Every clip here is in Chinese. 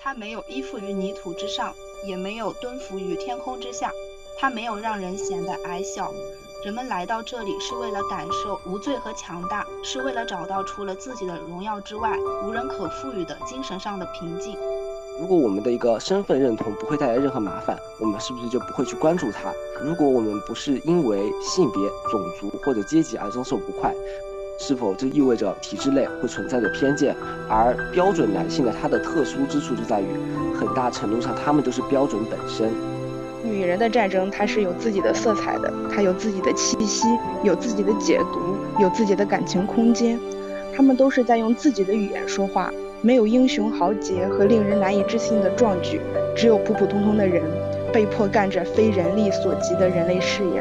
它没有依附于泥土之上，也没有蹲伏于天空之下，它没有让人显得矮小。人们来到这里是为了感受无罪和强大，是为了找到除了自己的荣耀之外无人可赋予的精神上的平静。如果我们的一个身份认同不会带来任何麻烦，我们是不是就不会去关注它？如果我们不是因为性别、种族或者阶级而遭受不快，是否这意味着体制内会存在着偏见？而标准男性的它的特殊之处就在于，很大程度上他们都是标准本身。女人的战争，它是有自己的色彩的，它有自己的气息，有自己的解读，有自己的感情空间。他们都是在用自己的语言说话。没有英雄豪杰和令人难以置信的壮举，只有普普通通的人被迫干着非人力所及的人类事业。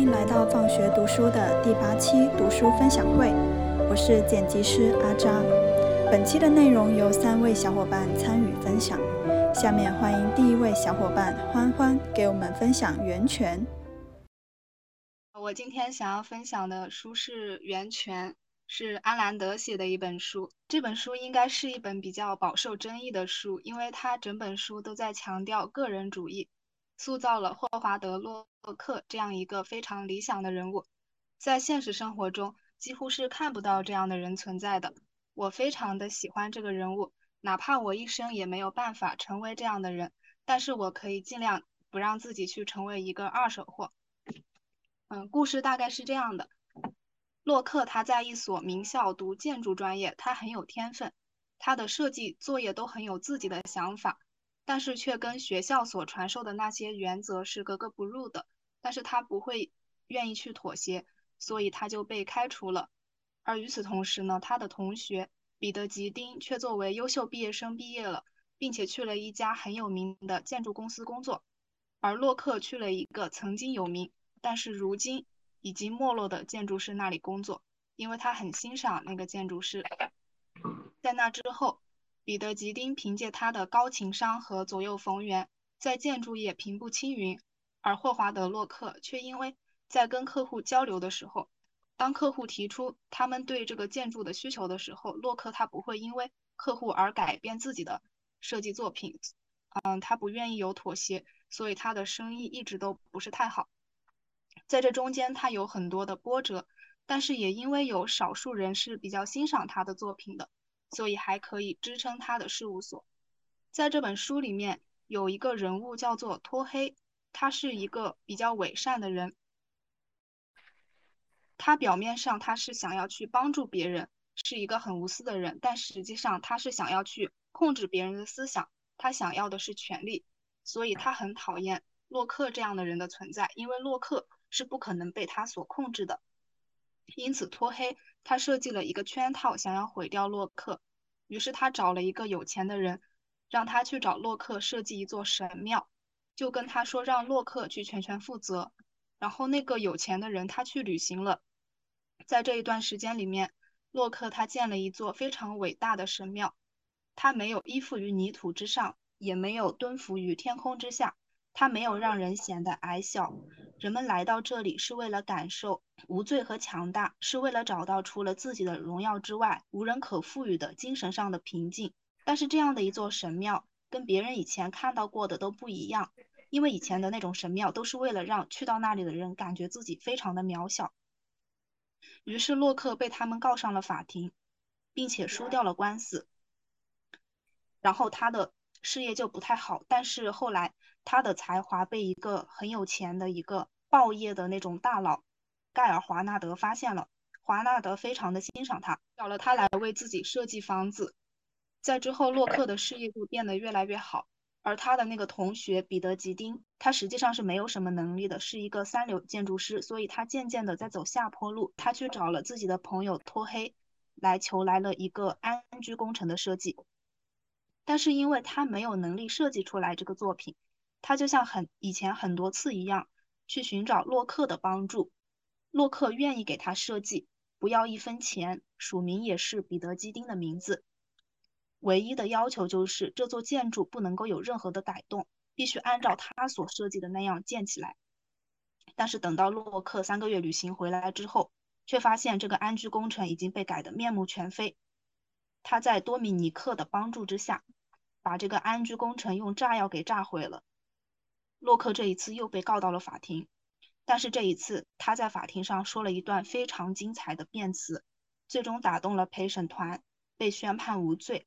欢迎来到放学读书的第八期读书分享会，我是剪辑师阿扎。本期的内容由三位小伙伴参与分享，下面欢迎第一位小伙伴欢欢给我们分享《源泉》。我今天想要分享的书是《源泉》。是安兰德写的一本书，这本书应该是一本比较饱受争议的书，因为它整本书都在强调个人主义，塑造了霍华德·洛克这样一个非常理想的人物，在现实生活中几乎是看不到这样的人存在的。我非常的喜欢这个人物，哪怕我一生也没有办法成为这样的人，但是我可以尽量不让自己去成为一个二手货。嗯，故事大概是这样的。洛克他在一所名校读建筑专业，他很有天分，他的设计作业都很有自己的想法，但是却跟学校所传授的那些原则是格格不入的。但是他不会愿意去妥协，所以他就被开除了。而与此同时呢，他的同学彼得吉丁却作为优秀毕业生毕业了，并且去了一家很有名的建筑公司工作，而洛克去了一个曾经有名，但是如今。已经没落的建筑师那里工作，因为他很欣赏那个建筑师。在那之后，彼得吉丁凭借他的高情商和左右逢源，在建筑业平步青云。而霍华德洛克却因为在跟客户交流的时候，当客户提出他们对这个建筑的需求的时候，洛克他不会因为客户而改变自己的设计作品。嗯，他不愿意有妥协，所以他的生意一直都不是太好。在这中间，他有很多的波折，但是也因为有少数人是比较欣赏他的作品的，所以还可以支撑他的事务所。在这本书里面，有一个人物叫做托黑，他是一个比较伪善的人。他表面上他是想要去帮助别人，是一个很无私的人，但实际上他是想要去控制别人的思想，他想要的是权利，所以他很讨厌洛克这样的人的存在，因为洛克。是不可能被他所控制的，因此托黑他设计了一个圈套，想要毁掉洛克。于是他找了一个有钱的人，让他去找洛克设计一座神庙，就跟他说让洛克去全权负责。然后那个有钱的人他去旅行了，在这一段时间里面，洛克他建了一座非常伟大的神庙，他没有依附于泥土之上，也没有蹲伏于天空之下。他没有让人显得矮小。人们来到这里是为了感受无罪和强大，是为了找到除了自己的荣耀之外无人可赋予的精神上的平静。但是这样的一座神庙跟别人以前看到过的都不一样，因为以前的那种神庙都是为了让去到那里的人感觉自己非常的渺小。于是洛克被他们告上了法庭，并且输掉了官司。然后他的。事业就不太好，但是后来他的才华被一个很有钱的一个报业的那种大佬盖尔华纳德发现了，华纳德非常的欣赏他，找了他来为自己设计房子。在之后，洛克的事业就变得越来越好，而他的那个同学彼得吉丁，他实际上是没有什么能力的，是一个三流建筑师，所以他渐渐的在走下坡路。他去找了自己的朋友托黑，来求来了一个安居工程的设计。但是因为他没有能力设计出来这个作品，他就像很以前很多次一样，去寻找洛克的帮助。洛克愿意给他设计，不要一分钱，署名也是彼得基丁的名字。唯一的要求就是这座建筑不能够有任何的改动，必须按照他所设计的那样建起来。但是等到洛克三个月旅行回来之后，却发现这个安居工程已经被改得面目全非。他在多米尼克的帮助之下，把这个安居工程用炸药给炸毁了。洛克这一次又被告到了法庭，但是这一次他在法庭上说了一段非常精彩的辩词，最终打动了陪审团，被宣判无罪。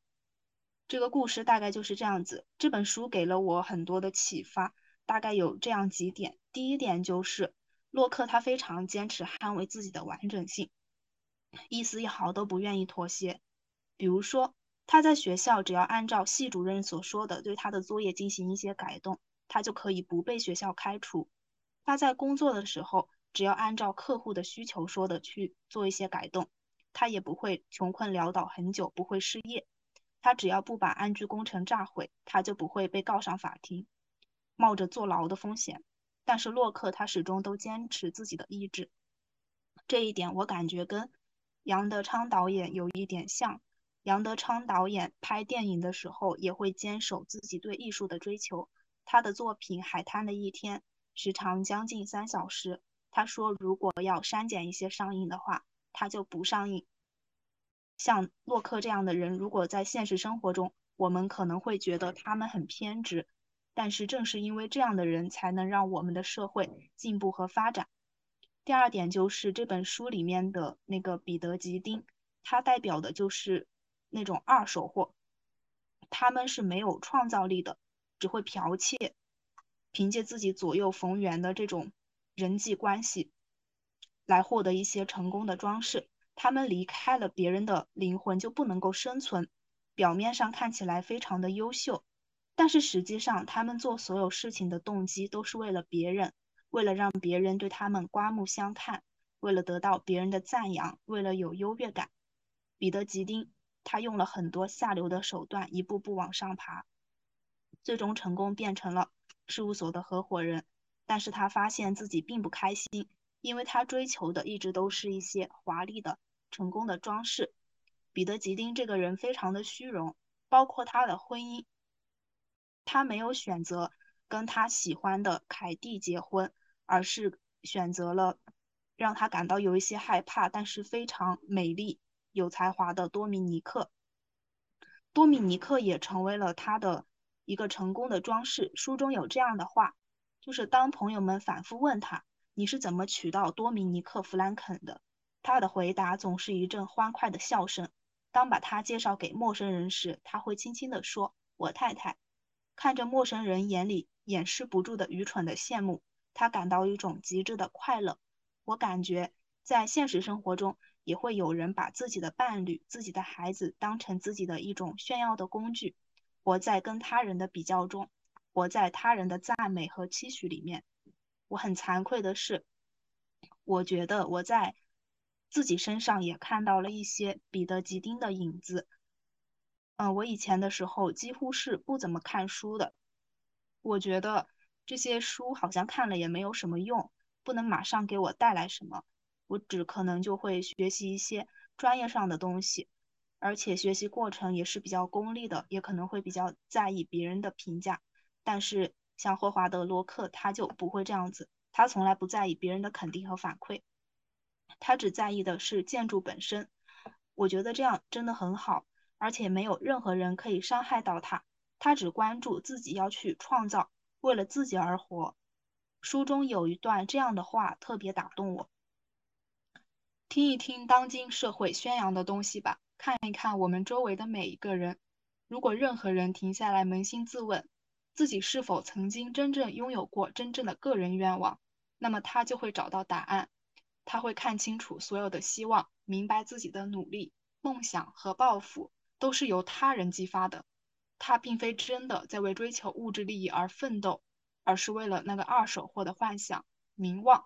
这个故事大概就是这样子。这本书给了我很多的启发，大概有这样几点。第一点就是洛克他非常坚持捍卫自己的完整性，一丝一毫都不愿意妥协。比如说他在学校只要按照系主任所说的对他的作业进行一些改动。他就可以不被学校开除。他在工作的时候，只要按照客户的需求说的去做一些改动，他也不会穷困潦倒很久，不会失业。他只要不把安居工程炸毁，他就不会被告上法庭，冒着坐牢的风险。但是洛克他始终都坚持自己的意志，这一点我感觉跟杨德昌导演有一点像。杨德昌导演拍电影的时候也会坚守自己对艺术的追求。他的作品《海滩的一天》时长将近三小时。他说，如果要删减一些上映的话，他就不上映。像洛克这样的人，如果在现实生活中，我们可能会觉得他们很偏执，但是正是因为这样的人，才能让我们的社会进步和发展。第二点就是这本书里面的那个彼得·吉丁，他代表的就是那种二手货，他们是没有创造力的。只会剽窃，凭借自己左右逢源的这种人际关系，来获得一些成功的装饰。他们离开了别人的灵魂就不能够生存。表面上看起来非常的优秀，但是实际上他们做所有事情的动机都是为了别人，为了让别人对他们刮目相看，为了得到别人的赞扬，为了有优越感。彼得·吉丁他用了很多下流的手段，一步步往上爬。最终成功变成了事务所的合伙人，但是他发现自己并不开心，因为他追求的一直都是一些华丽的、成功的装饰。彼得·吉丁这个人非常的虚荣，包括他的婚姻，他没有选择跟他喜欢的凯蒂结婚，而是选择了让他感到有一些害怕，但是非常美丽、有才华的多米尼克。多米尼克也成为了他的。一个成功的装饰。书中有这样的话，就是当朋友们反复问他你是怎么娶到多米尼克·弗兰肯的，他的回答总是一阵欢快的笑声。当把他介绍给陌生人时，他会轻轻地说：“我太太。”看着陌生人眼里掩饰不住的愚蠢的羡慕，他感到一种极致的快乐。我感觉在现实生活中也会有人把自己的伴侣、自己的孩子当成自己的一种炫耀的工具。活在跟他人的比较中，活在他人的赞美和期许里面。我很惭愧的是，我觉得我在自己身上也看到了一些彼得·吉丁的影子。嗯，我以前的时候几乎是不怎么看书的。我觉得这些书好像看了也没有什么用，不能马上给我带来什么。我只可能就会学习一些专业上的东西。而且学习过程也是比较功利的，也可能会比较在意别人的评价。但是像霍华德·罗克，他就不会这样子，他从来不在意别人的肯定和反馈，他只在意的是建筑本身。我觉得这样真的很好，而且没有任何人可以伤害到他。他只关注自己要去创造，为了自己而活。书中有一段这样的话特别打动我，听一听当今社会宣扬的东西吧。看一看我们周围的每一个人，如果任何人停下来扪心自问，自己是否曾经真正拥有过真正的个人愿望，那么他就会找到答案。他会看清楚所有的希望，明白自己的努力、梦想和抱负都是由他人激发的。他并非真的在为追求物质利益而奋斗，而是为了那个二手货的幻想、名望，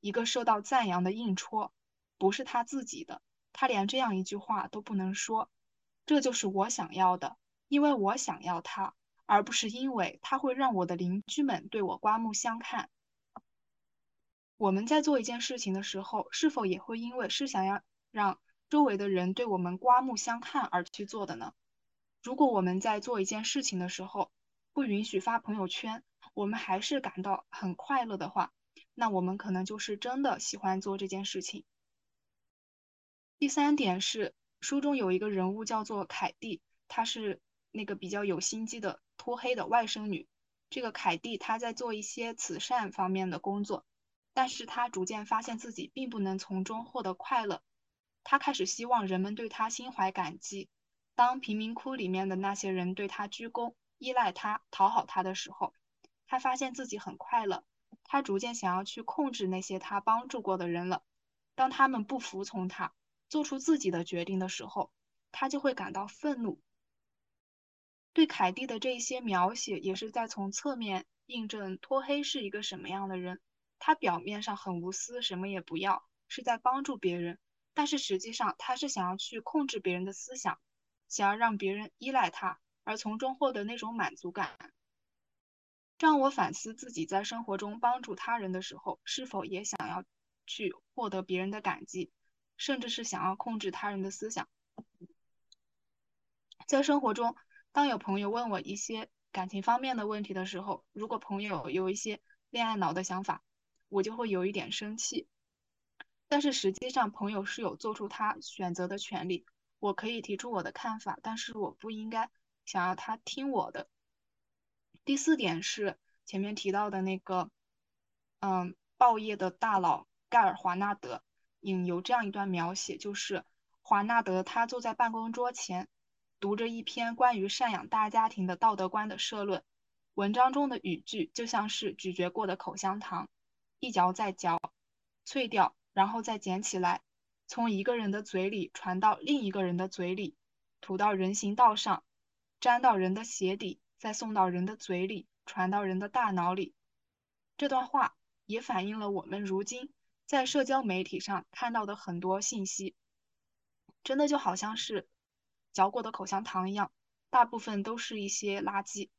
一个受到赞扬的硬戳，不是他自己的。他连这样一句话都不能说，这就是我想要的，因为我想要他，而不是因为他会让我的邻居们对我刮目相看。我们在做一件事情的时候，是否也会因为是想要让周围的人对我们刮目相看而去做的呢？如果我们在做一件事情的时候不允许发朋友圈，我们还是感到很快乐的话，那我们可能就是真的喜欢做这件事情。第三点是书中有一个人物叫做凯蒂，她是那个比较有心机的脱黑的外甥女。这个凯蒂她在做一些慈善方面的工作，但是她逐渐发现自己并不能从中获得快乐。她开始希望人们对她心怀感激。当贫民窟里面的那些人对她鞠躬、依赖她、讨好她的时候，她发现自己很快乐。她逐渐想要去控制那些她帮助过的人了。当他们不服从她，做出自己的决定的时候，他就会感到愤怒。对凯蒂的这些描写，也是在从侧面印证托黑是一个什么样的人。他表面上很无私，什么也不要，是在帮助别人，但是实际上他是想要去控制别人的思想。想要让别人依赖他，而从中获得那种满足感，这让我反思自己在生活中帮助他人的时候，是否也想要去获得别人的感激，甚至是想要控制他人的思想。在生活中，当有朋友问我一些感情方面的问题的时候，如果朋友有一些恋爱脑的想法，我就会有一点生气。但是实际上，朋友是有做出他选择的权利。我可以提出我的看法，但是我不应该想要他听我的。第四点是前面提到的那个，嗯，报业的大佬盖尔华纳德引有这样一段描写，就是华纳德他坐在办公桌前，读着一篇关于赡养大家庭的道德观的社论，文章中的语句就像是咀嚼过的口香糖，一嚼再嚼，脆掉，然后再捡起来。从一个人的嘴里传到另一个人的嘴里，吐到人行道上，粘到人的鞋底，再送到人的嘴里，传到人的大脑里。这段话也反映了我们如今在社交媒体上看到的很多信息，真的就好像是嚼过的口香糖一样，大部分都是一些垃圾。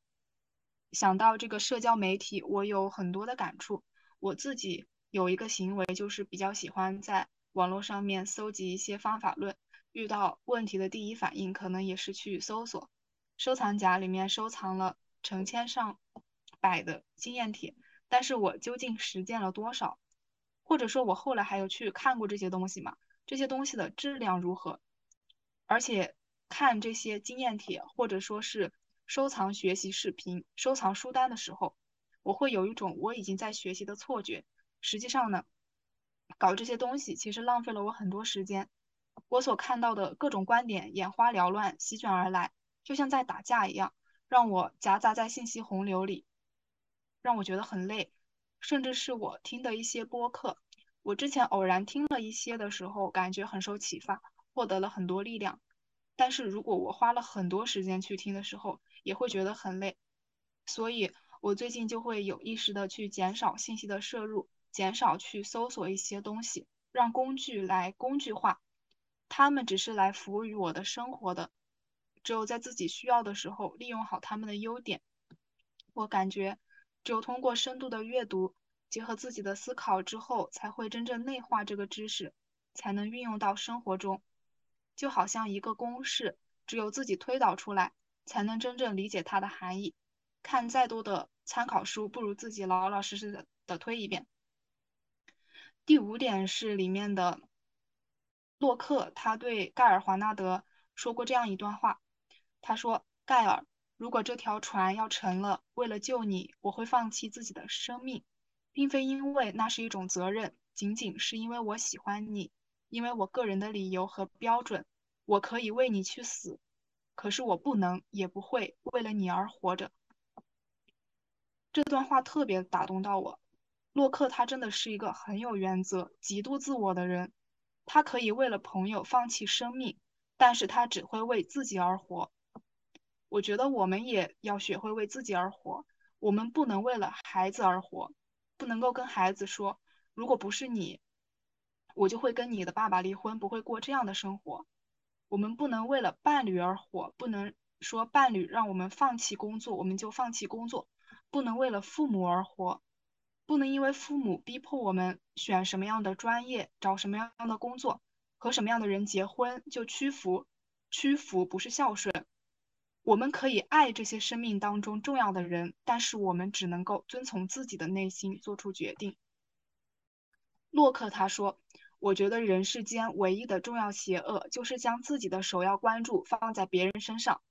想到这个社交媒体，我有很多的感触。我自己有一个行为，就是比较喜欢在。网络上面搜集一些方法论，遇到问题的第一反应可能也是去搜索，收藏夹里面收藏了成千上百的经验帖，但是我究竟实践了多少？或者说，我后来还有去看过这些东西吗？这些东西的质量如何？而且看这些经验帖，或者说是收藏学习视频、收藏书单的时候，我会有一种我已经在学习的错觉。实际上呢？搞这些东西其实浪费了我很多时间，我所看到的各种观点眼花缭乱，席卷而来，就像在打架一样，让我夹杂在信息洪流里，让我觉得很累。甚至是我听的一些播客，我之前偶然听了一些的时候，感觉很受启发，获得了很多力量。但是如果我花了很多时间去听的时候，也会觉得很累。所以我最近就会有意识的去减少信息的摄入。减少去搜索一些东西，让工具来工具化，他们只是来服务于我的生活的。只有在自己需要的时候，利用好他们的优点。我感觉，只有通过深度的阅读，结合自己的思考之后，才会真正内化这个知识，才能运用到生活中。就好像一个公式，只有自己推导出来，才能真正理解它的含义。看再多的参考书，不如自己老老实实的的推一遍。第五点是里面的洛克，他对盖尔华纳德说过这样一段话。他说：“盖尔，如果这条船要沉了，为了救你，我会放弃自己的生命，并非因为那是一种责任，仅仅是因为我喜欢你，因为我个人的理由和标准，我可以为你去死，可是我不能，也不会为了你而活着。”这段话特别打动到我。洛克他真的是一个很有原则、极度自我的人。他可以为了朋友放弃生命，但是他只会为自己而活。我觉得我们也要学会为自己而活。我们不能为了孩子而活，不能够跟孩子说，如果不是你，我就会跟你的爸爸离婚，不会过这样的生活。我们不能为了伴侣而活，不能说伴侣让我们放弃工作，我们就放弃工作。不能为了父母而活。不能因为父母逼迫我们选什么样的专业、找什么样的工作、和什么样的人结婚就屈服。屈服不是孝顺。我们可以爱这些生命当中重要的人，但是我们只能够遵从自己的内心做出决定。洛克他说：“我觉得人世间唯一的重要邪恶，就是将自己的首要关注放在别人身上。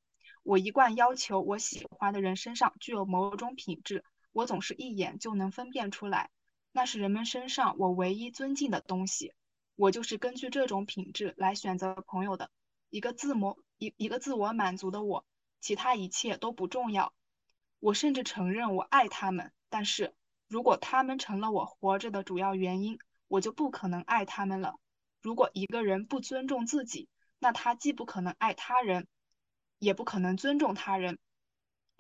我一贯要求我喜欢的人身上具有某种品质，我总是一眼就能分辨出来，那是人们身上我唯一尊敬的东西。我就是根据这种品质来选择朋友的，一个自我一一个自我满足的我，其他一切都不重要。我甚至承认我爱他们，但是如果他们成了我活着的主要原因，我就不可能爱他们了。如果一个人不尊重自己，那他既不可能爱他人，也不可能尊重他人。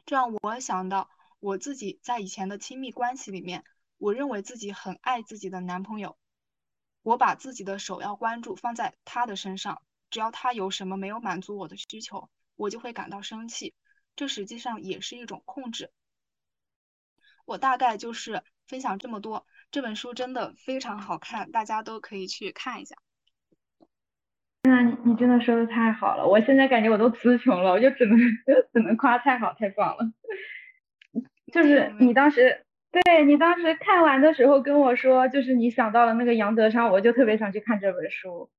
这让我想到我自己在以前的亲密关系里面，我认为自己很爱自己的男朋友。我把自己的首要关注放在他的身上，只要他有什么没有满足我的需求，我就会感到生气。这实际上也是一种控制。我大概就是分享这么多。这本书真的非常好看，大家都可以去看一下。那你真的说的太好了，我现在感觉我都词穷了，我就只能只能夸太好太棒了。就是你当时。对你当时看完的时候跟我说，就是你想到了那个杨德昌，我就特别想去看这本书，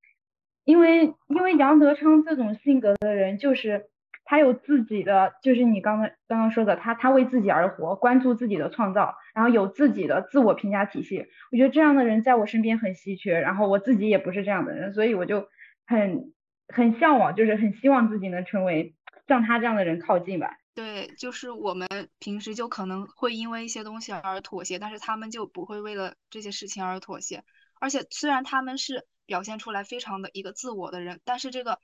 因为因为杨德昌这种性格的人，就是他有自己的，就是你刚刚刚刚说的，他他为自己而活，关注自己的创造，然后有自己的自我评价体系。我觉得这样的人在我身边很稀缺，然后我自己也不是这样的人，所以我就很很向往，就是很希望自己能成为像他这样的人靠近吧。对，就是我们平时就可能会因为一些东西而妥协，但是他们就不会为了这些事情而妥协。而且虽然他们是表现出来非常的一个自我的人，但是这个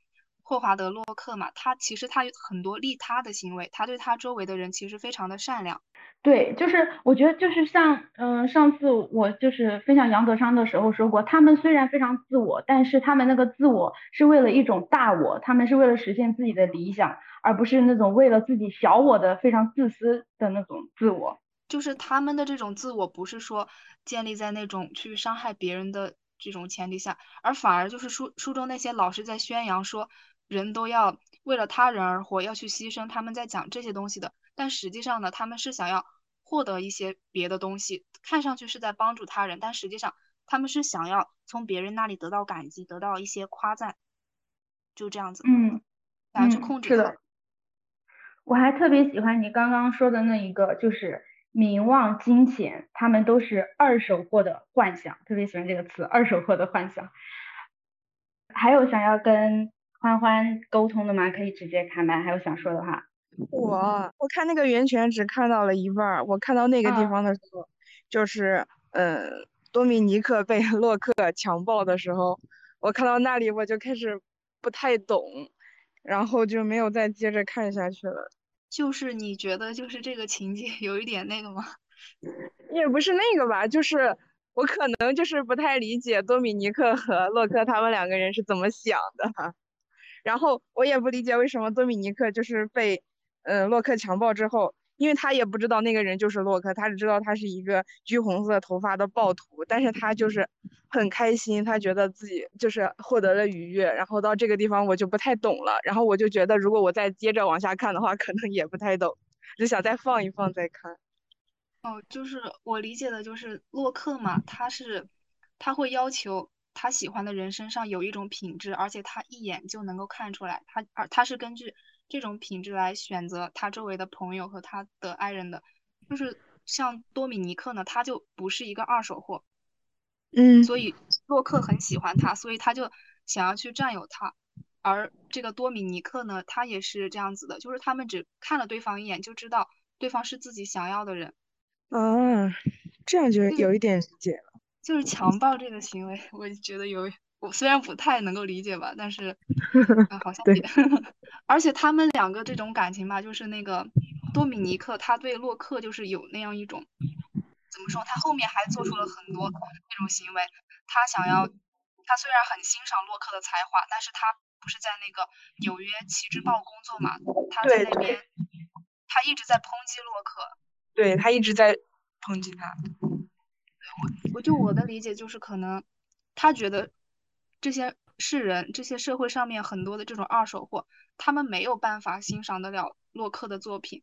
霍华德·洛克嘛，他其实他有很多利他的行为，他对他周围的人其实非常的善良。对，就是我觉得就是像嗯，上次我就是分享杨德昌的时候说过，他们虽然非常自我，但是他们那个自我是为了一种大我，他们是为了实现自己的理想。而不是那种为了自己小我的非常自私的那种自我，就是他们的这种自我不是说建立在那种去伤害别人的这种前提下，而反而就是书书中那些老师在宣扬说人都要为了他人而活，要去牺牲，他们在讲这些东西的，但实际上呢，他们是想要获得一些别的东西，看上去是在帮助他人，但实际上他们是想要从别人那里得到感激，得到一些夸赞，就这样子，嗯，想要去控制的。我还特别喜欢你刚刚说的那一个，就是名望、金钱，他们都是二手货的幻想。特别喜欢这个词，二手货的幻想。还有想要跟欢欢沟通的吗？可以直接开麦。还有想说的话？我我看那个源泉只看到了一半儿，我看到那个地方的时候，就是嗯，多米尼克被 洛克强暴的时候，我看到那里我就开始不太懂。然后就没有再接着看下去了。就是你觉得就是这个情节有一点那个吗？也不是那个吧，就是我可能就是不太理解多米尼克和洛克他们两个人是怎么想的。然后我也不理解为什么多米尼克就是被嗯洛克强暴之后。因为他也不知道那个人就是洛克，他只知道他是一个橘红色头发的暴徒，但是他就是很开心，他觉得自己就是获得了愉悦。然后到这个地方我就不太懂了，然后我就觉得如果我再接着往下看的话，可能也不太懂，就想再放一放再看。哦，就是我理解的就是洛克嘛，他是他会要求他喜欢的人身上有一种品质，而且他一眼就能够看出来，他而他是根据。这种品质来选择他周围的朋友和他的爱人的，就是像多米尼克呢，他就不是一个二手货，嗯，所以洛克很喜欢他，所以他就想要去占有他。而这个多米尼克呢，他也是这样子的，就是他们只看了对方一眼就知道对方是自己想要的人。啊，这样就有一点理解了。就是强暴这个行为，我觉得有。我虽然不太能够理解吧，但是 好像也，而且他们两个这种感情吧，就是那个多米尼克他对洛克就是有那样一种，怎么说？他后面还做出了很多那种行为，他想要，他虽然很欣赏洛克的才华，但是他不是在那个纽约旗帜报工作嘛，他在那边，他一直在抨击洛克，对他一直在抨击他，我我就我的理解就是可能他觉得。这些世人，这些社会上面很多的这种二手货，他们没有办法欣赏得了洛克的作品，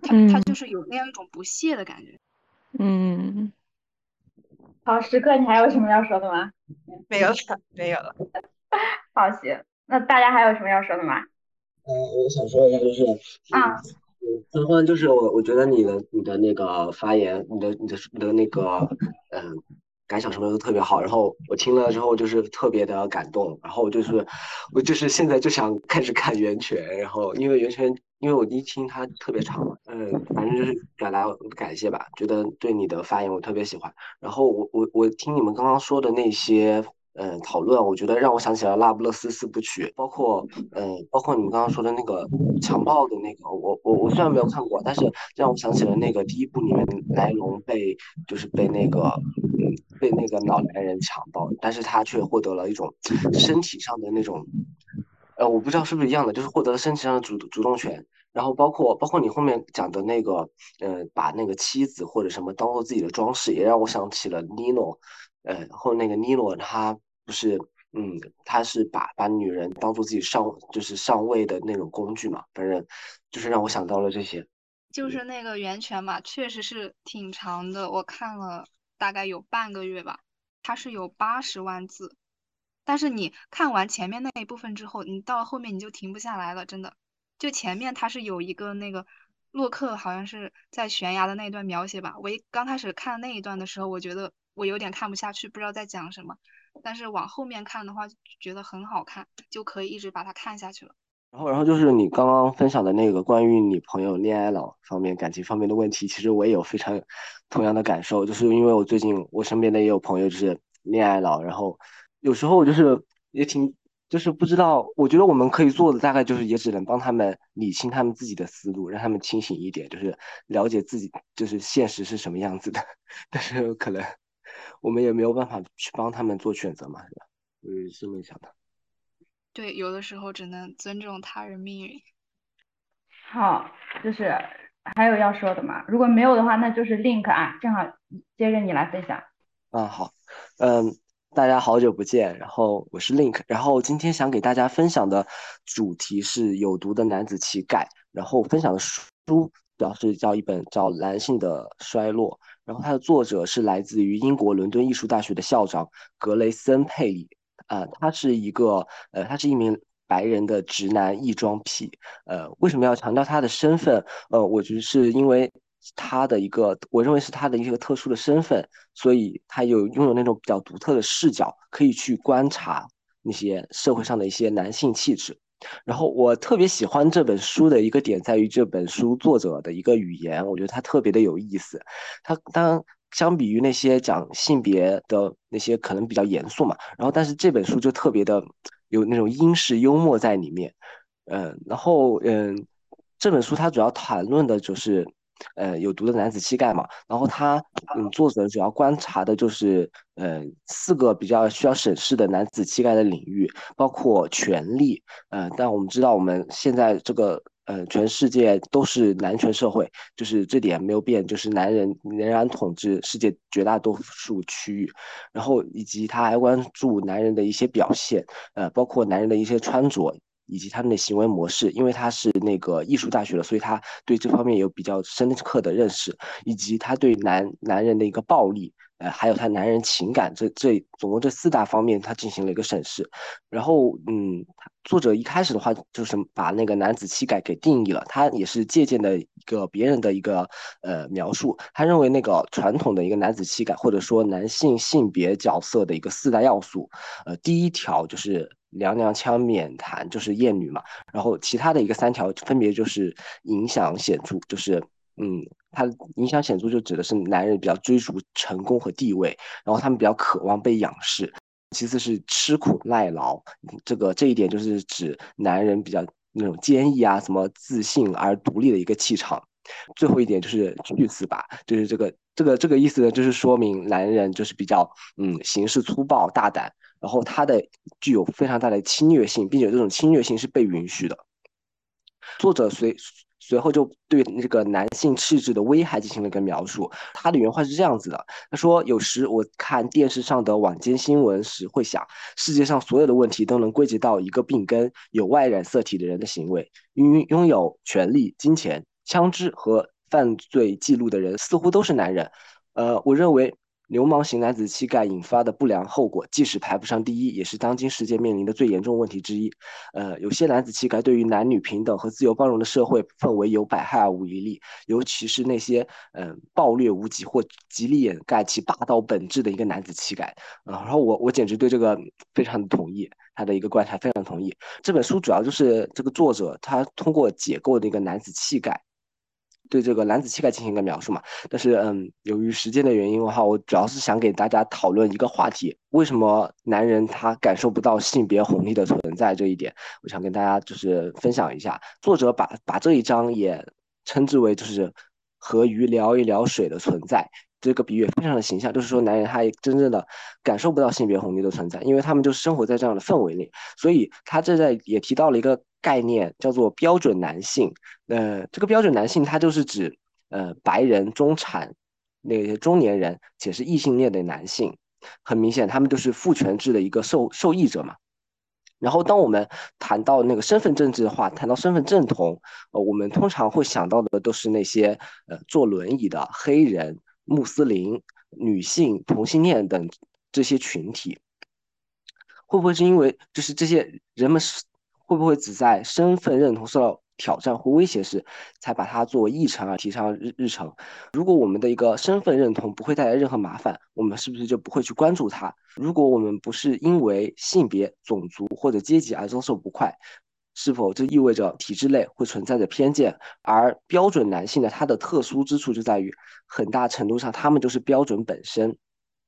他他就是有那样一种不屑的感觉。嗯，好，时刻，你还有什么要说的吗？没有了，没有了。好，行，那大家还有什么要说的吗？嗯，我想说一下，就是啊，嗯，欢欢，就是我，我觉得你的你的那个发言，你的你的你的那个，嗯。感想什么都特别好，然后我听了之后就是特别的感动，然后就是我就是现在就想开始看《源泉》，然后因为《源泉》，因为我一听它特别长嘛，嗯，反正就是表达感谢吧，觉得对你的发言我特别喜欢，然后我我我听你们刚刚说的那些。嗯，讨论我觉得让我想起了《那不勒斯四部曲》，包括嗯，包括你们刚刚说的那个强暴的那个，我我我虽然没有看过，但是让我想起了那个第一部里面莱龙被就是被那个嗯被那个老男人强暴，但是他却获得了一种身体上的那种，呃，我不知道是不是一样的，就是获得了身体上的主主动权。然后包括包括你后面讲的那个，呃，把那个妻子或者什么当做自己的装饰，也让我想起了尼诺，呃，后那个尼罗他。不是，嗯，他是把把女人当做自己上就是上位的那种工具嘛，反正就是让我想到了这些。就是那个源泉嘛，确实是挺长的，我看了大概有半个月吧，它是有八十万字，但是你看完前面那一部分之后，你到后面你就停不下来了，真的。就前面它是有一个那个洛克好像是在悬崖的那一段描写吧，我一刚开始看那一段的时候，我觉得我有点看不下去，不知道在讲什么。但是往后面看的话，觉得很好看，就可以一直把它看下去了。然后，然后就是你刚刚分享的那个关于你朋友恋爱脑方面、感情方面的问题，其实我也有非常同样的感受，就是因为我最近我身边的也有朋友就是恋爱脑，然后有时候就是也挺就是不知道，我觉得我们可以做的大概就是也只能帮他们理清他们自己的思路，让他们清醒一点，就是了解自己就是现实是什么样子的，但是可能。我们也没有办法去帮他们做选择嘛，是吧？我是这么想的。对，有的时候只能尊重他人命运。好，就是还有要说的吗？如果没有的话，那就是 Link 啊，正好接着你来分享。嗯，好，嗯，大家好久不见，然后我是 Link，然后今天想给大家分享的主题是有毒的男子气概，然后分享的书主要是叫一本叫《男性的衰落》。然后它的作者是来自于英国伦敦艺术大学的校长格雷森佩里，啊，他是一个呃，他是一名白人的直男异装癖，呃，为什么要强调他的身份？呃，我觉得是因为他的一个，我认为是他的一个特殊的身份，所以他有拥有那种比较独特的视角，可以去观察那些社会上的一些男性气质。然后我特别喜欢这本书的一个点在于这本书作者的一个语言，我觉得他特别的有意思。他当相比于那些讲性别的那些可能比较严肃嘛，然后但是这本书就特别的有那种英式幽默在里面。嗯，然后嗯，这本书它主要谈论的就是。呃，有毒的男子气概嘛，然后他，嗯，作者主要观察的就是，呃，四个比较需要审视的男子气概的领域，包括权力，呃，但我们知道我们现在这个，呃，全世界都是男权社会，就是这点没有变，就是男人仍然统治世界绝大多数区域，然后以及他还关注男人的一些表现，呃，包括男人的一些穿着。以及他们的行为模式，因为他是那个艺术大学的，所以他对这方面有比较深刻的认识，以及他对男男人的一个暴力，呃，还有他男人情感这这总共这四大方面，他进行了一个审视。然后，嗯，作者一开始的话就是把那个男子气概给定义了，他也是借鉴的一个别人的一个呃描述，他认为那个传统的一个男子气概或者说男性性别角色的一个四大要素，呃，第一条就是。娘娘腔免谈，就是厌女嘛。然后其他的一个三条分别就是影响显著，就是嗯，它影响显著就指的是男人比较追逐成功和地位，然后他们比较渴望被仰视。其次是吃苦耐劳，这个这一点就是指男人比较那种坚毅啊，什么自信而独立的一个气场。最后一点就是去死吧，就是这个这个这个意思呢，就是说明男人就是比较嗯行事粗暴大胆。然后他的具有非常大的侵略性，并且这种侵略性是被允许的。作者随随后就对这个男性气质的危害进行了一个描述。他的原话是这样子的：他说，有时我看电视上的晚间新闻时，会想，世界上所有的问题都能归结到一个病根——有外染色体的人的行为。拥拥有权力、金钱、枪支和犯罪记录的人，似乎都是男人。呃，我认为。流氓型男子气概引发的不良后果，即使排不上第一，也是当今世界面临的最严重问题之一。呃，有些男子气概对于男女平等和自由包容的社会氛围有百害而无一利，尤其是那些嗯暴虐无极或极力掩盖其霸道本质的一个男子气概。啊，然后我我简直对这个非常的同意，他的一个观察非常同意。这本书主要就是这个作者他通过解构的一个男子气概。对这个男子气概进行一个描述嘛，但是嗯，由于时间的原因的话，我主要是想给大家讨论一个话题：为什么男人他感受不到性别红利的存在这一点，我想跟大家就是分享一下。作者把把这一章也称之为就是和鱼聊一聊水的存在。这个比喻非常的形象，就是说男人他也真正的感受不到性别红利的存在，因为他们就生活在这样的氛围里。所以他这在也提到了一个概念，叫做标准男性。呃，这个标准男性他就是指呃白人中产那些中年人，且是异性恋的男性。很明显，他们就是父权制的一个受受益者嘛。然后当我们谈到那个身份政治的话，谈到身份认同，呃，我们通常会想到的都是那些呃坐轮椅的黑人。穆斯林、女性、同性恋等这些群体，会不会是因为就是这些人们是会不会只在身份认同受到挑战或威胁时，才把它作为议程而提上日日程？如果我们的一个身份认同不会带来任何麻烦，我们是不是就不会去关注它？如果我们不是因为性别、种族或者阶级而遭受不快？是否就意味着体制内会存在着偏见？而标准男性的他的特殊之处就在于，很大程度上他们就是标准本身，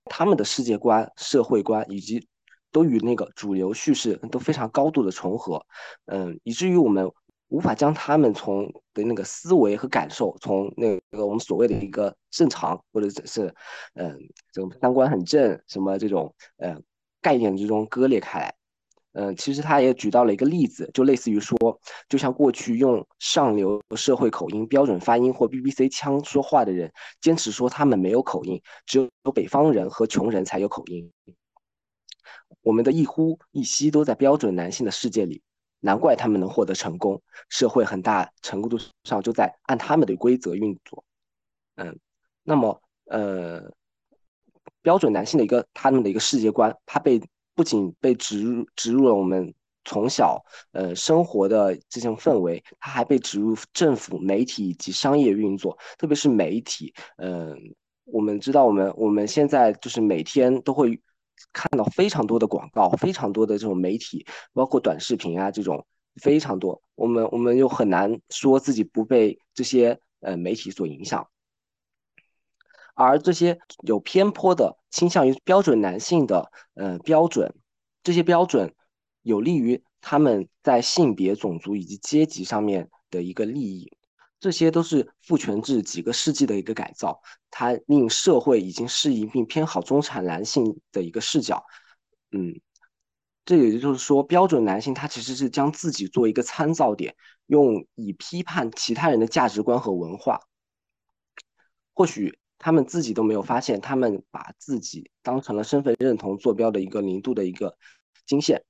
他们的世界观、社会观以及都与那个主流叙事都非常高度的重合，嗯，以至于我们无法将他们从的那个思维和感受，从那个我们所谓的一个正常或者是嗯这种三观很正什么这种呃概念之中割裂开来。嗯，其实他也举到了一个例子，就类似于说，就像过去用上流社会口音、标准发音或 BBC 腔说话的人，坚持说他们没有口音，只有北方人和穷人才有口音。我们的一呼一吸都在标准男性的世界里，难怪他们能获得成功。社会很大程度上就在按他们的规则运作。嗯，那么呃，标准男性的一个他们的一个世界观，他被。不仅被植入植入了我们从小呃生活的这种氛围，它还被植入政府、媒体以及商业运作，特别是媒体。嗯，我们知道，我们我们现在就是每天都会看到非常多的广告，非常多的这种媒体，包括短视频啊这种非常多。我们我们又很难说自己不被这些呃媒体所影响。而这些有偏颇的、倾向于标准男性的，呃，标准，这些标准有利于他们在性别、种族以及阶级上面的一个利益。这些都是父权制几个世纪的一个改造，它令社会已经适应并偏好中产男性的一个视角。嗯，这也就是说，标准男性他其实是将自己作为一个参照点，用以批判其他人的价值观和文化。或许。他们自己都没有发现，他们把自己当成了身份认同坐标的一个零度的一个经线。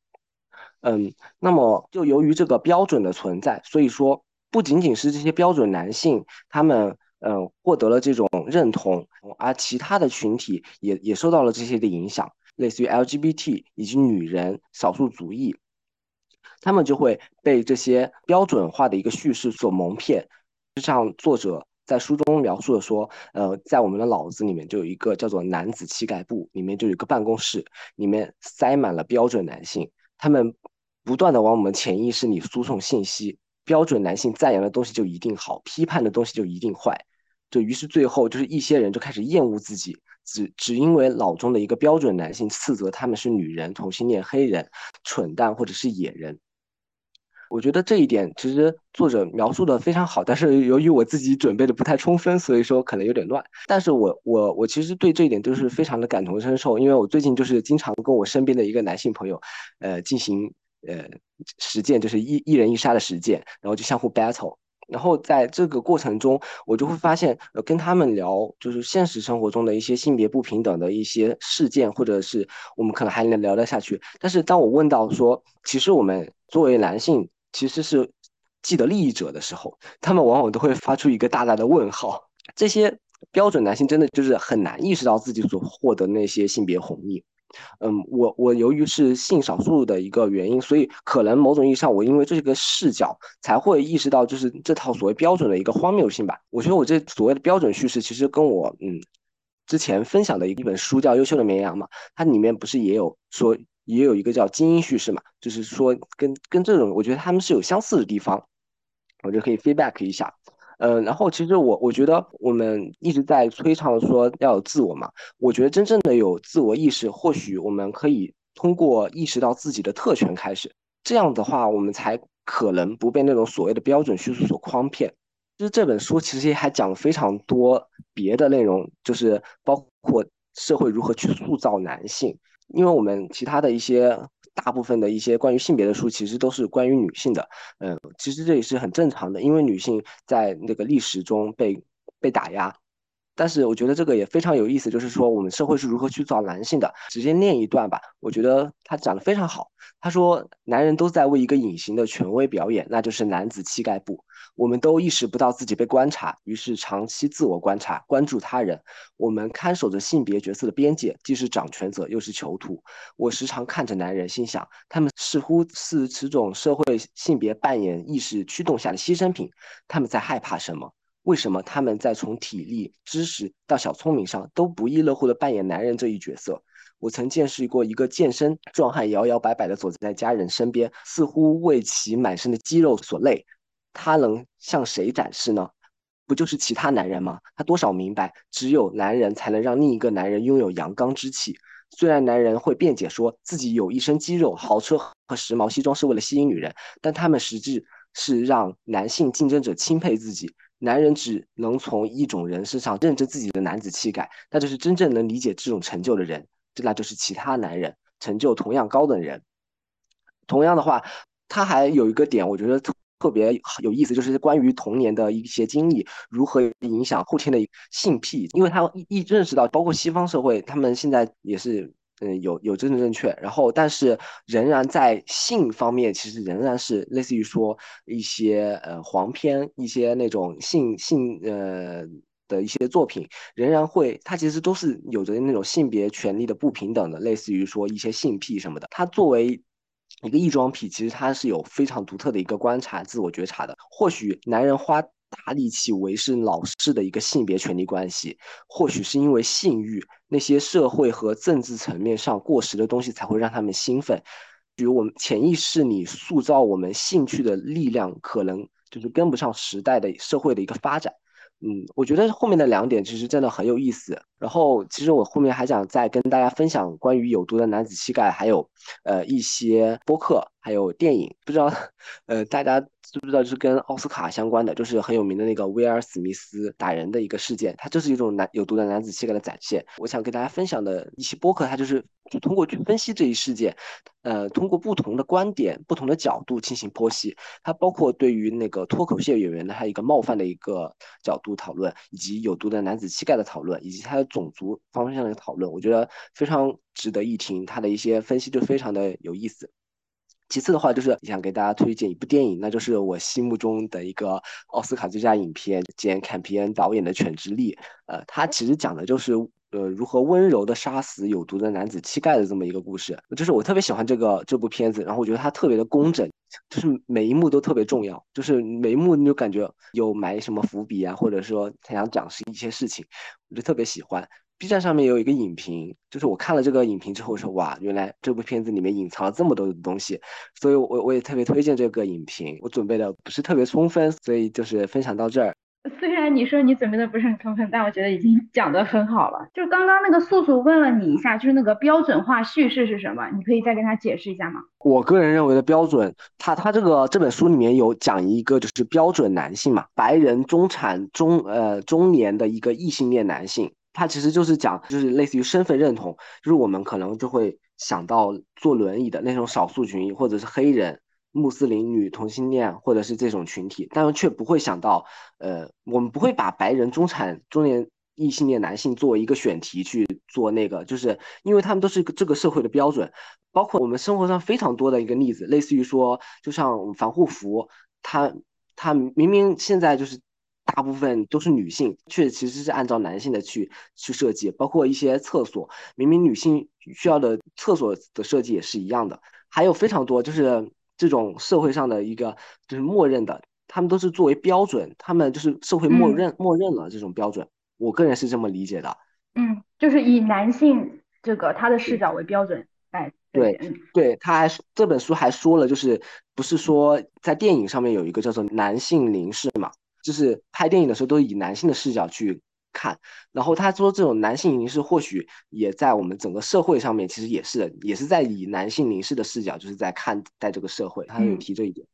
嗯，那么就由于这个标准的存在，所以说不仅仅是这些标准男性，他们嗯获得了这种认同，而其他的群体也也受到了这些的影响，类似于 LGBT 以及女人、少数族裔，他们就会被这些标准化的一个叙事所蒙骗，就像作者。在书中描述的说，呃，在我们的脑子里面就有一个叫做男子气概部，里面就有一个办公室，里面塞满了标准男性，他们不断的往我们潜意识里输送信息，标准男性赞扬的东西就一定好，批判的东西就一定坏，就于是最后就是一些人就开始厌恶自己，只只因为脑中的一个标准男性斥责他们是女人、同性恋、黑人、蠢蛋或者是野人。我觉得这一点其实作者描述的非常好，但是由于我自己准备的不太充分，所以说可能有点乱。但是我我我其实对这一点都是非常的感同身受，因为我最近就是经常跟我身边的一个男性朋友，呃，进行呃实践，就是一一人一杀的实践，然后就相互 battle。然后在这个过程中，我就会发现，跟他们聊就是现实生活中的一些性别不平等的一些事件，或者是我们可能还能聊得下去。但是当我问到说，其实我们作为男性，其实是既得利益者的时候，他们往往都会发出一个大大的问号。这些标准男性真的就是很难意识到自己所获得那些性别红利。嗯，我我由于是性少数的一个原因，所以可能某种意义上，我因为这个视角才会意识到，就是这套所谓标准的一个荒谬性吧。我觉得我这所谓的标准叙事，其实跟我嗯之前分享的一本书叫《优秀的绵羊》嘛，它里面不是也有说也有一个叫精英叙事嘛，就是说跟跟这种，我觉得他们是有相似的地方，我觉得可以 feedback 一下。嗯，然后其实我我觉得我们一直在催倡说要有自我嘛，我觉得真正的有自我意识，或许我们可以通过意识到自己的特权开始，这样的话我们才可能不被那种所谓的标准叙述所诓骗。就是这本书其实还讲了非常多别的内容，就是包括社会如何去塑造男性，因为我们其他的一些。大部分的一些关于性别的书，其实都是关于女性的。嗯，其实这也是很正常的，因为女性在那个历史中被被打压。但是我觉得这个也非常有意思，就是说我们社会是如何去造男性的。直接念一段吧，我觉得他讲的非常好。他说：“男人都在为一个隐形的权威表演，那就是男子气概部。我们都意识不到自己被观察，于是长期自我观察，关注他人。我们看守着性别角色的边界，既是掌权者，又是囚徒。我时常看着男人，心想，他们似乎是此种社会性别扮演意识驱动下的牺牲品。他们在害怕什么？”为什么他们在从体力、知识到小聪明上都不亦乐乎的扮演男人这一角色？我曾见识过一个健身壮汉摇摇摆摆的走在家人身边，似乎为其满身的肌肉所累。他能向谁展示呢？不就是其他男人吗？他多少明白，只有男人才能让另一个男人拥有阳刚之气。虽然男人会辩解说自己有一身肌肉、豪车和时髦西装是为了吸引女人，但他们实质是让男性竞争者钦佩自己。男人只能从一种人身上认知自己的男子气概，那就是真正能理解这种成就的人，这那就是其他男人成就同样高的人。同样的话，他还有一个点，我觉得特特别有意思，就是关于童年的一些经历如何影响后天的性癖，因为他一一认识到，包括西方社会，他们现在也是。嗯，有有真正正确，然后但是仍然在性方面，其实仍然是类似于说一些呃黄片，一些那种性性呃的一些作品，仍然会，它其实都是有着那种性别权利的不平等的，类似于说一些性癖什么的。它作为一个异装癖，其实它是有非常独特的一个观察、自我觉察的。或许男人花。大力气维持老式的一个性别权利关系，或许是因为性欲那些社会和政治层面上过时的东西才会让他们兴奋。比如我们潜意识里塑造我们兴趣的力量，可能就是跟不上时代的社会的一个发展。嗯，我觉得后面的两点其实真的很有意思。然后，其实我后面还想再跟大家分享关于有毒的男子气概，还有呃一些播客，还有电影。不知道呃大家知不知道，就是跟奥斯卡相关的，就是很有名的那个威尔史密斯打人的一个事件，它就是一种男有毒的男子气概的展现。我想跟大家分享的一些播客，它就是就通过去分析这一事件，呃，通过不同的观点、不同的角度进行剖析。它包括对于那个脱口秀演员的他一个冒犯的一个角度讨论，以及有毒的男子气概的讨论，以及他的。种族方向的讨论，我觉得非常值得一听，他的一些分析就非常的有意思。其次的话，就是想给大家推荐一部电影，那就是我心目中的一个奥斯卡最佳影片，简·坎皮恩导演的《犬之力》。呃，它其实讲的就是呃如何温柔的杀死有毒的男子气概的这么一个故事。就是我特别喜欢这个这部片子，然后我觉得它特别的工整。就是每一幕都特别重要，就是每一幕你就感觉有埋什么伏笔啊，或者说他想讲是一些事情，我就特别喜欢。B 站上面有一个影评，就是我看了这个影评之后说，哇，原来这部片子里面隐藏了这么多的东西，所以我我也特别推荐这个影评。我准备的不是特别充分，所以就是分享到这儿。虽然你说你准备的不是很充分，但我觉得已经讲得很好了。就刚刚那个素素问了你一下，就是那个标准化叙事是什么？你可以再跟他解释一下吗？我个人认为的标准，他他这个这本书里面有讲一个就是标准男性嘛，白人中产中呃中年的一个异性恋男性，他其实就是讲就是类似于身份认同，就是我们可能就会想到坐轮椅的那种少数群体，或者是黑人。穆斯林女同性恋，或者是这种群体，但是却不会想到，呃，我们不会把白人中产中年异性恋男性作为一个选题去做那个，就是因为他们都是这个社会的标准，包括我们生活上非常多的一个例子，类似于说，就像防护服，它它明明现在就是大部分都是女性，却其实是按照男性的去去设计，包括一些厕所，明明女性需要的厕所的设计也是一样的，还有非常多就是这种社会上的一个就是默认的，他们都是作为标准，他们就是社会默认默认了这种标准，我个人是这么理解的。嗯，就是以男性这个他的视角为标准。哎，对对，他还这本书还说了，就是不是说在电影上面有一个叫做男性凝视嘛，就是拍电影的时候都以男性的视角去看，然后他说这种男性凝视或许也在我们整个社会上面，其实也是也是在以男性凝视的视角，就是在看待这个社会，他有提这一点。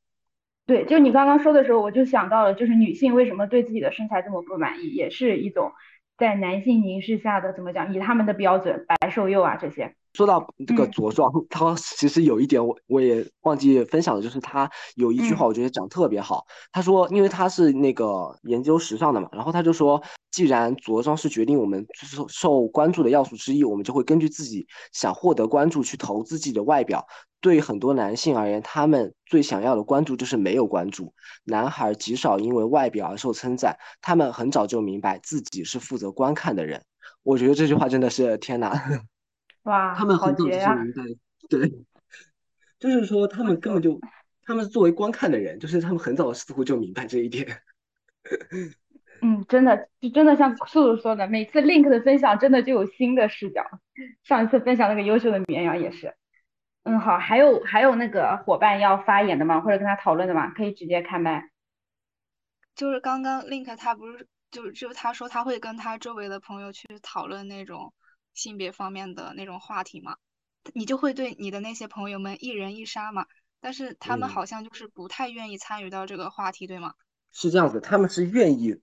对，就你刚刚说的时候，我就想到了，就是女性为什么对自己的身材这么不满意，也是一种在男性凝视下的怎么讲，以他们的标准白瘦幼啊这些。说到这个着装，他其实有一点我我也忘记分享的，就是他有一句话，我觉得讲特别好。他说，因为他是那个研究时尚的嘛，然后他就说，既然着装是决定我们受受关注的要素之一，我们就会根据自己想获得关注去投资自己的外表。对于很多男性而言，他们最想要的关注就是没有关注。男孩极少因为外表而受称赞，他们很早就明白自己是负责观看的人。我觉得这句话真的是天哪！哇，他们很早就明白，对，就是说他们根本就，他们作为观看的人，就是他们很早似乎就明白这一点。嗯，真的，就真的像素素说的，每次 Link 的分享真的就有新的视角。上一次分享那个优秀的绵羊也是。嗯，好，还有还有那个伙伴要发言的吗？或者跟他讨论的吗？可以直接开麦。就是刚刚 Link 他不是就就他说他会跟他周围的朋友去讨论那种。性别方面的那种话题嘛，你就会对你的那些朋友们一人一杀嘛，但是他们好像就是不太愿意参与到这个话题，对吗？是这样子，他们是愿意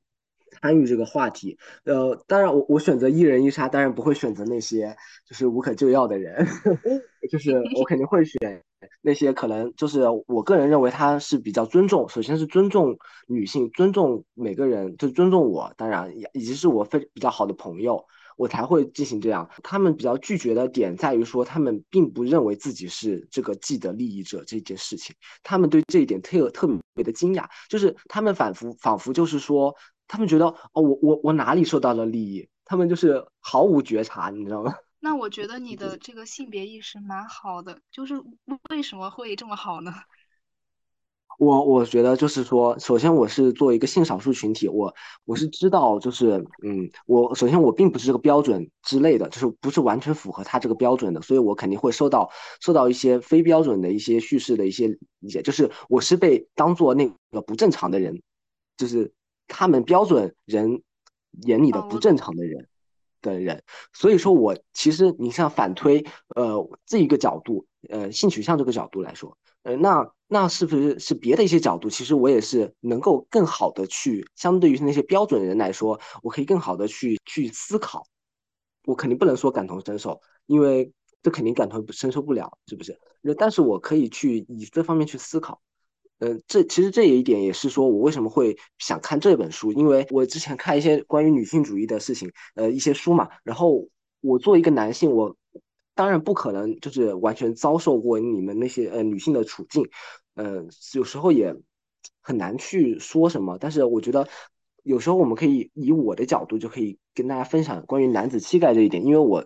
参与这个话题。呃，当然我我选择一人一杀，当然不会选择那些就是无可救药的人，就是我肯定会选那些可能就是我个人认为他是比较尊重，首先是尊重女性，尊重每个人，就尊重我，当然以及是我非比较好的朋友。我才会进行这样。他们比较拒绝的点在于说，他们并不认为自己是这个既得利益者这件事情。他们对这一点特特别的惊讶，就是他们反复仿佛就是说，他们觉得哦，我我我哪里受到了利益？他们就是毫无觉察，你知道吗？那我觉得你的这个性别意识蛮好的，就是为什么会这么好呢？我我觉得就是说，首先我是作为一个性少数群体，我我是知道，就是嗯，我首先我并不是这个标准之类的，就是不是完全符合他这个标准的，所以我肯定会受到受到一些非标准的一些叙事的一些理解，就是我是被当做那个不正常的人，就是他们标准人眼里的不正常的人的人，所以说我其实你像反推呃这一个角度，呃性取向这个角度来说，呃那。那是不是是别的一些角度？其实我也是能够更好的去，相对于那些标准人来说，我可以更好的去去思考。我肯定不能说感同身受，因为这肯定感同身受不了，是不是？但是我可以去以这方面去思考。嗯，这其实这一点也是说我为什么会想看这本书，因为我之前看一些关于女性主义的事情，呃，一些书嘛。然后我作为一个男性，我。当然不可能，就是完全遭受过你们那些呃女性的处境，呃，有时候也很难去说什么。但是我觉得，有时候我们可以以我的角度，就可以跟大家分享关于男子气概这一点，因为我